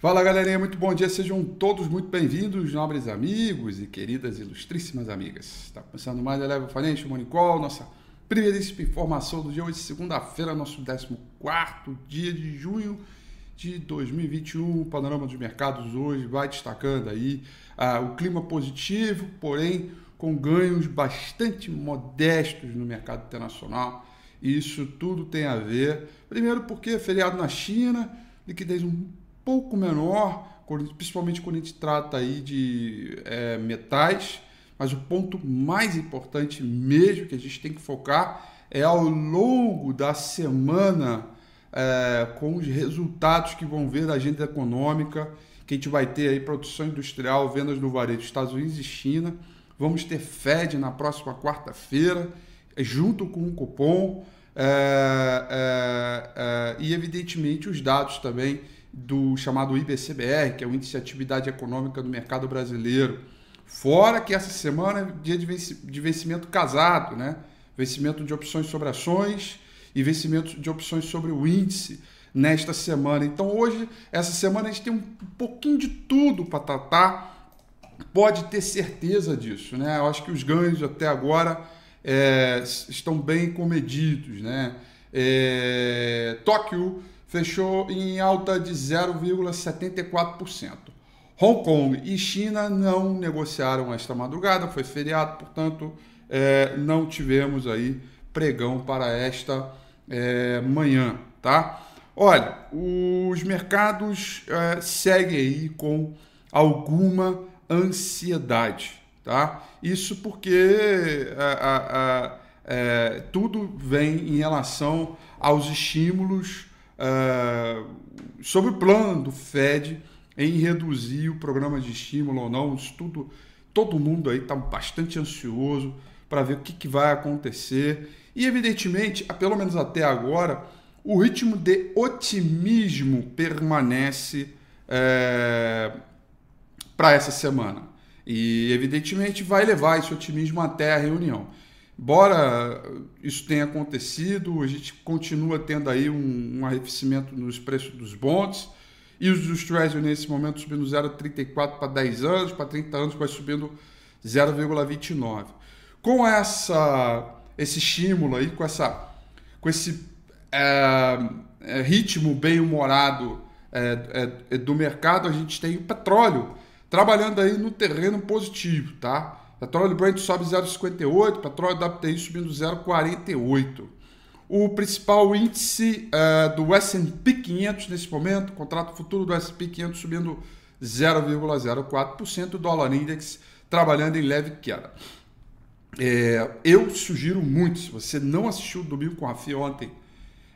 Fala galerinha, muito bom dia, sejam todos muito bem-vindos, nobres amigos e queridas ilustríssimas amigas. Está começando mais Eleva Financial Money Call, nossa primeiríssima informação do dia hoje, segunda-feira, nosso 14 dia de junho de 2021. O panorama dos mercados hoje vai destacando aí ah, o clima positivo, porém com ganhos bastante modestos no mercado internacional. Isso tudo tem a ver, primeiro porque é feriado na China, liquidez um pouco menor, principalmente quando a gente trata aí de é, metais, mas o ponto mais importante mesmo que a gente tem que focar é ao longo da semana é, com os resultados que vão ver da agenda econômica, que a gente vai ter aí produção industrial, vendas no varejo dos Estados Unidos e China. Vamos ter Fed na próxima quarta-feira, junto com o cupom. É, é, é, e evidentemente os dados também do chamado IBCBR, que é o Índice de Atividade Econômica do Mercado Brasileiro. Fora que essa semana é dia de vencimento casado, né? Vencimento de opções sobre ações e vencimento de opções sobre o índice nesta semana. Então hoje, essa semana, a gente tem um pouquinho de tudo para tratar. Pode ter certeza disso, né? Eu acho que os ganhos até agora é, estão bem comedidos, né? É, Tóquio fechou em alta de 0,74%. Hong Kong e China não negociaram esta madrugada, foi feriado, portanto, é, não tivemos aí pregão para esta é, manhã, tá? Olha, os mercados é, seguem aí com alguma ansiedade, tá? Isso porque a, a, a, é, tudo vem em relação aos estímulos uh, sobre o plano do Fed em reduzir o programa de estímulo ou não. Isso tudo, todo mundo aí está bastante ansioso para ver o que, que vai acontecer. E, evidentemente, pelo menos até agora, o ritmo de otimismo permanece é, para essa semana. E, evidentemente, vai levar esse otimismo até a reunião. Embora isso tenha acontecido, a gente continua tendo aí um, um arrefecimento nos preços dos bonds e os dos Treasury nesse momento subindo 0,34 para 10 anos, para 30 anos vai subindo 0,29. Com essa, esse estímulo aí, com, essa, com esse é, é, ritmo bem humorado é, é do mercado, a gente tem o petróleo trabalhando aí no terreno positivo, tá? Petróleo Brent sobe 0,58, petróleo WTI subindo 0,48. O principal índice uh, do S&P 500 nesse momento, contrato futuro do S&P 500 subindo 0,04%, o dólar index trabalhando em leve queda. É, eu sugiro muito, se você não assistiu o Domingo com a FI ontem,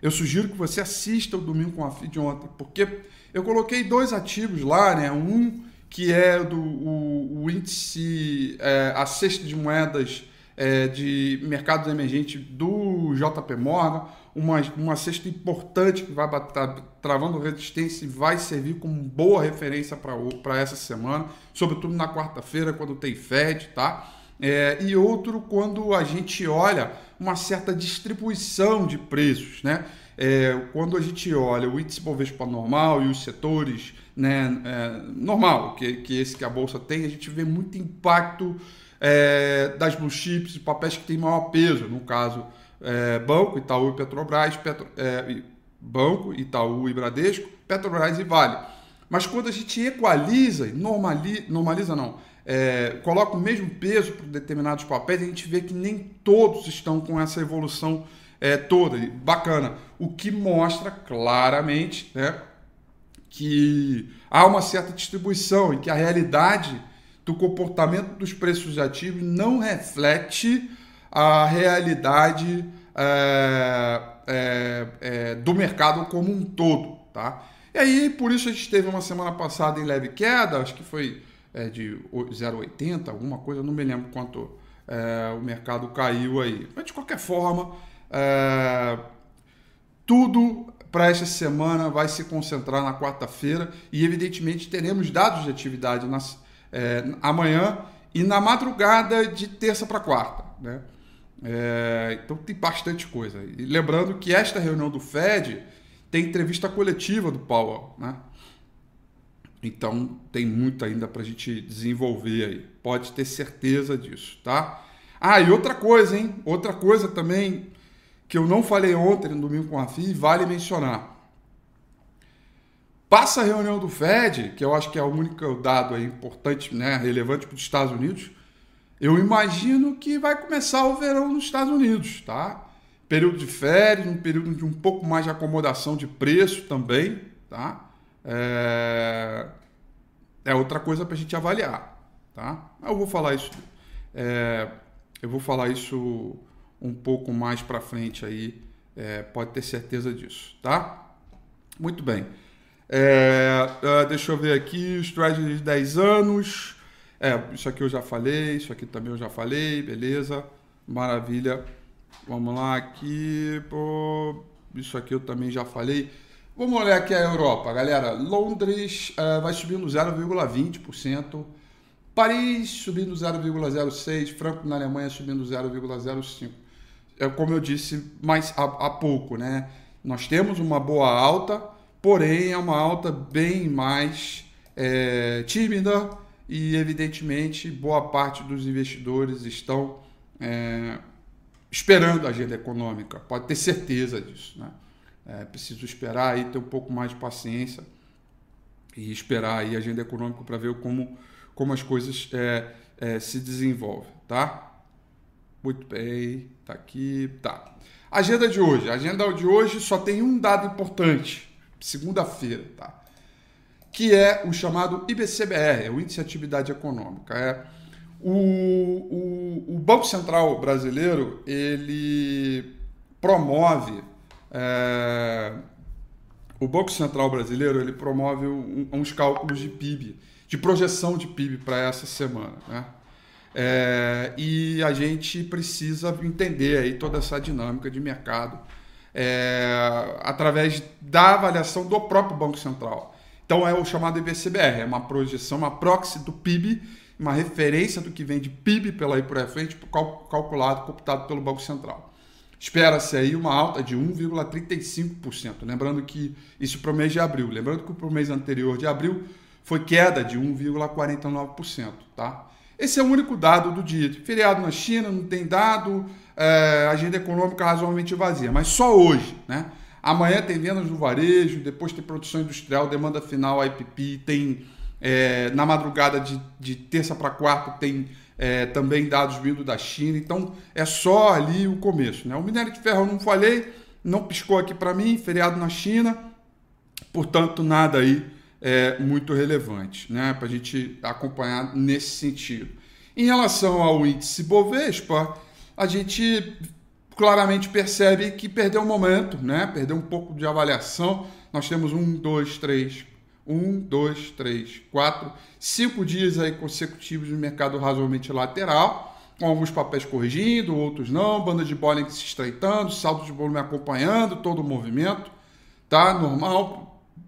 eu sugiro que você assista o Domingo com a FI de ontem, porque eu coloquei dois ativos lá, né? Um que é do, o, o índice, é, a cesta de moedas é, de mercados emergentes do JP Morgan, uma, uma cesta importante que vai bater, travando resistência e vai servir como boa referência para essa semana, sobretudo na quarta-feira, quando tem Fed, tá? É, e outro quando a gente olha uma certa distribuição de preços, né? É, quando a gente olha o índice Bovespa normal e os setores né, é, normal, que, que esse que a Bolsa tem, a gente vê muito impacto é, das blue chips, papéis que têm maior peso, no caso, é, Banco, Itaú e Petrobras, Petro, é, Banco, Itaú e Bradesco, Petrobras e Vale. Mas quando a gente equaliza, normaliza, normaliza não, é, coloca o mesmo peso para determinados papéis, a gente vê que nem todos estão com essa evolução é, toda. Bacana. O que mostra claramente né, que há uma certa distribuição e que a realidade do comportamento dos preços ativos não reflete a realidade é, é, é, do mercado como um todo, tá? E aí, por isso a gente teve uma semana passada em leve queda, acho que foi é, de 0,80, alguma coisa, não me lembro quanto é, o mercado caiu aí. Mas de qualquer forma, é, tudo para esta semana vai se concentrar na quarta-feira e, evidentemente, teremos dados de atividade nas, é, amanhã e na madrugada de terça para quarta. Né? É, então tem bastante coisa. E lembrando que esta reunião do Fed tem entrevista coletiva do Powell. Né? Então tem muito ainda para a gente desenvolver aí. Pode ter certeza disso, tá? Ah, e outra coisa, hein? Outra coisa também que eu não falei ontem no domingo com a FI, vale mencionar. Passa a reunião do Fed, que eu acho que é o único dado importante, né, relevante para os Estados Unidos. Eu imagino que vai começar o verão nos Estados Unidos, tá? Período de férias, um período de um pouco mais de acomodação de preço também, tá? É, é outra coisa para a gente avaliar, tá? Eu vou falar isso, é... eu vou falar isso um pouco mais para frente aí, é... pode ter certeza disso, tá? Muito bem. É, uh, deixa eu ver aqui, os de 10 anos. É, isso aqui eu já falei, isso aqui também eu já falei, beleza. Maravilha. Vamos lá aqui. Pô, isso aqui eu também já falei. Vamos olhar aqui a Europa, galera. Londres uh, vai subindo 0,20%. Paris subindo 0,06%. Franco na Alemanha subindo 0,05%. É como eu disse mais há, há pouco, né? Nós temos uma boa alta, porém é uma alta bem mais é, tímida e, evidentemente, boa parte dos investidores estão é, esperando a agenda econômica. Pode ter certeza disso, né? É preciso esperar aí, ter um pouco mais de paciência e esperar aí a agenda econômica para ver como, como as coisas é, é, se desenvolvem, tá? Muito bem, tá aqui, tá. Agenda de hoje. A agenda de hoje só tem um dado importante, segunda-feira, tá? Que é o chamado IBCBR, é o Índice de Atividade Econômica. É o, o, o Banco Central brasileiro ele promove é, o Banco Central brasileiro ele promove um, uns cálculos de PIB, de projeção de PIB para essa semana. Né? É, e a gente precisa entender aí toda essa dinâmica de mercado é, através da avaliação do próprio Banco Central. Então é o chamado IBCBR, é uma projeção, uma proxy do PIB, uma referência do que vem de PIB pela aí por frente, calculado, computado pelo Banco Central. Espera-se aí uma alta de 1,35%. Lembrando que isso para o mês de abril. Lembrando que para o mês anterior de abril foi queda de 1,49%. Tá? Esse é o único dado do dia. Feriado na China, não tem dado, é, agenda econômica razoavelmente vazia. Mas só hoje. Né? Amanhã tem vendas no varejo, depois tem produção industrial, demanda final, IPP, tem é, na madrugada de, de terça para quarta tem é, também dados vindo da China. Então é só ali o começo. Né? O minério de ferro eu não falei, não piscou aqui para mim, feriado na China, portanto nada aí é, muito relevante né? para a gente acompanhar nesse sentido. Em relação ao índice Bovespa, a gente claramente percebe que perdeu um momento, né? perdeu um pouco de avaliação. Nós temos um, dois, três, um, dois, três, quatro, cinco dias aí consecutivos de mercado razoavelmente lateral, com alguns papéis corrigindo, outros não, banda de Bollinger se estreitando, saldo de volume acompanhando todo o movimento, tá? Normal,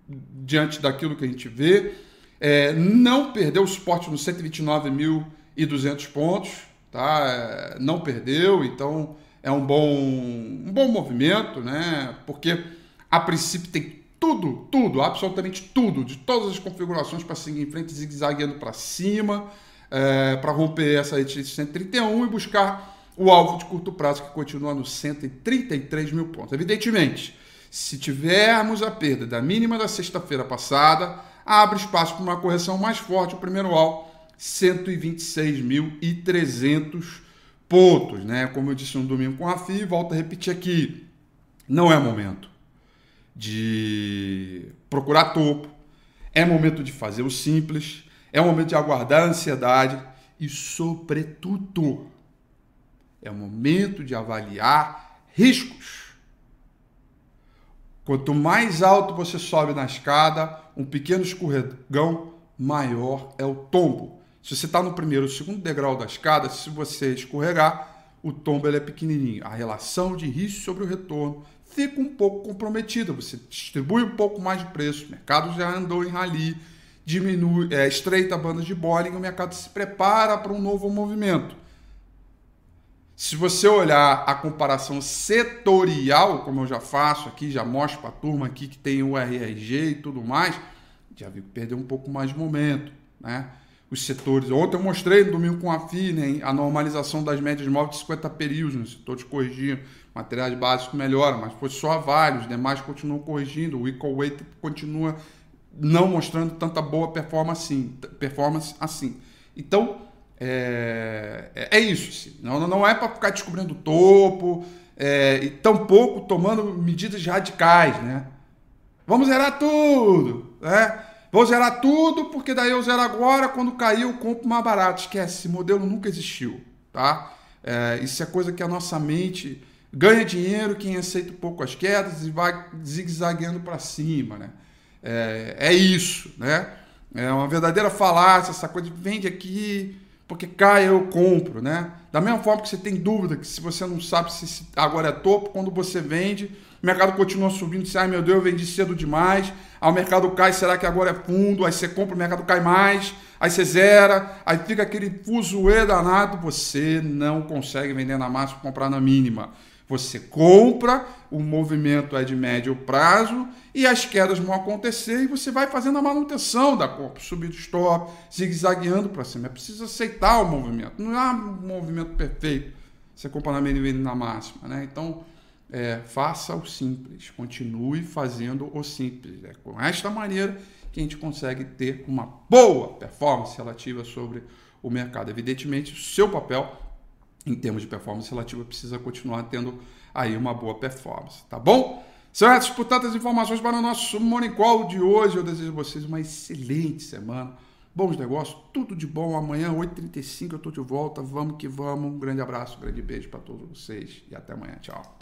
diante daquilo que a gente vê. É, não perdeu o suporte nos 129.200 pontos, tá? É, não perdeu, então é um bom, um bom movimento, né? Porque a princípio tem tudo, tudo, absolutamente tudo, de todas as configurações para seguir em frente, zigue-zagueando para cima, é, para romper essa resistência 131 e buscar o alvo de curto prazo que continua nos 133 mil pontos. Evidentemente, se tivermos a perda da mínima da sexta-feira passada, abre espaço para uma correção mais forte, o primeiro alvo, 126.300 pontos, né? Como eu disse no domingo com a FI, volto a repetir aqui, não é momento de procurar topo, é momento de fazer o simples, é momento de aguardar a ansiedade. E, sobretudo, é momento de avaliar riscos. Quanto mais alto você sobe na escada, um pequeno escorregão, maior é o tombo. Se você está no primeiro ou segundo degrau da escada, se você escorregar, o tombo é pequenininho. A relação de risco sobre o retorno fica um pouco comprometida. Você distribui um pouco mais de preço, o mercado já andou em rally, diminui, é, estreita a banda de Bollinger, o mercado se prepara para um novo movimento. Se você olhar a comparação setorial, como eu já faço aqui, já mostro para a turma aqui que tem o RRG e tudo mais, já viu que perdeu um pouco mais de momento, né? Os setores. Ontem eu mostrei no domingo com a FINE a normalização das médias móveis de 50 períodos nos setores corrigindo, materiais básicos melhora, mas foi só vários, os demais continuam corrigindo, o equal weight continua não mostrando tanta boa performance assim. Performance assim. Então, é, é, é isso. Assim. Não, não é para ficar descobrindo topo é, e tampouco tomando medidas radicais. Né? Vamos zerar tudo. Né? Vou zerar tudo, porque daí eu zero agora, quando cair eu compro mais barato. Esquece, esse modelo nunca existiu. Tá? É, isso é coisa que a nossa mente ganha dinheiro quem aceita pouco as quedas e vai zigue-zagueando para cima. Né? É, é isso, né? É uma verdadeira falácia, essa coisa de vende aqui, porque cai eu compro, né? Da mesma forma que você tem dúvida que se você não sabe se agora é topo, quando você vende, o mercado continua subindo, você, ai meu Deus, eu vendi cedo demais, aí o mercado cai, será que agora é fundo? Aí você compra, o mercado cai mais, aí você zera, aí fica aquele fuzuê danado, você não consegue vender na máxima, comprar na mínima. Você compra, o movimento é de médio prazo e as quedas vão acontecer e você vai fazendo a manutenção da corpo, subir do stop, zigue-zagueando para cima. É preciso aceitar o movimento. Não é um movimento perfeito. Você compra na mínima e na máxima. Né? Então, é, faça o simples. Continue fazendo o simples. É com esta maneira que a gente consegue ter uma boa performance relativa sobre o mercado. Evidentemente, o seu papel em termos de performance relativa, precisa continuar tendo aí uma boa performance, tá bom? São essas, portanto, as informações para o nosso Morning Call de hoje. Eu desejo a vocês uma excelente semana, bons negócios, tudo de bom. Amanhã, 8h35, eu estou de volta. Vamos que vamos. Um grande abraço, um grande beijo para todos vocês e até amanhã. Tchau.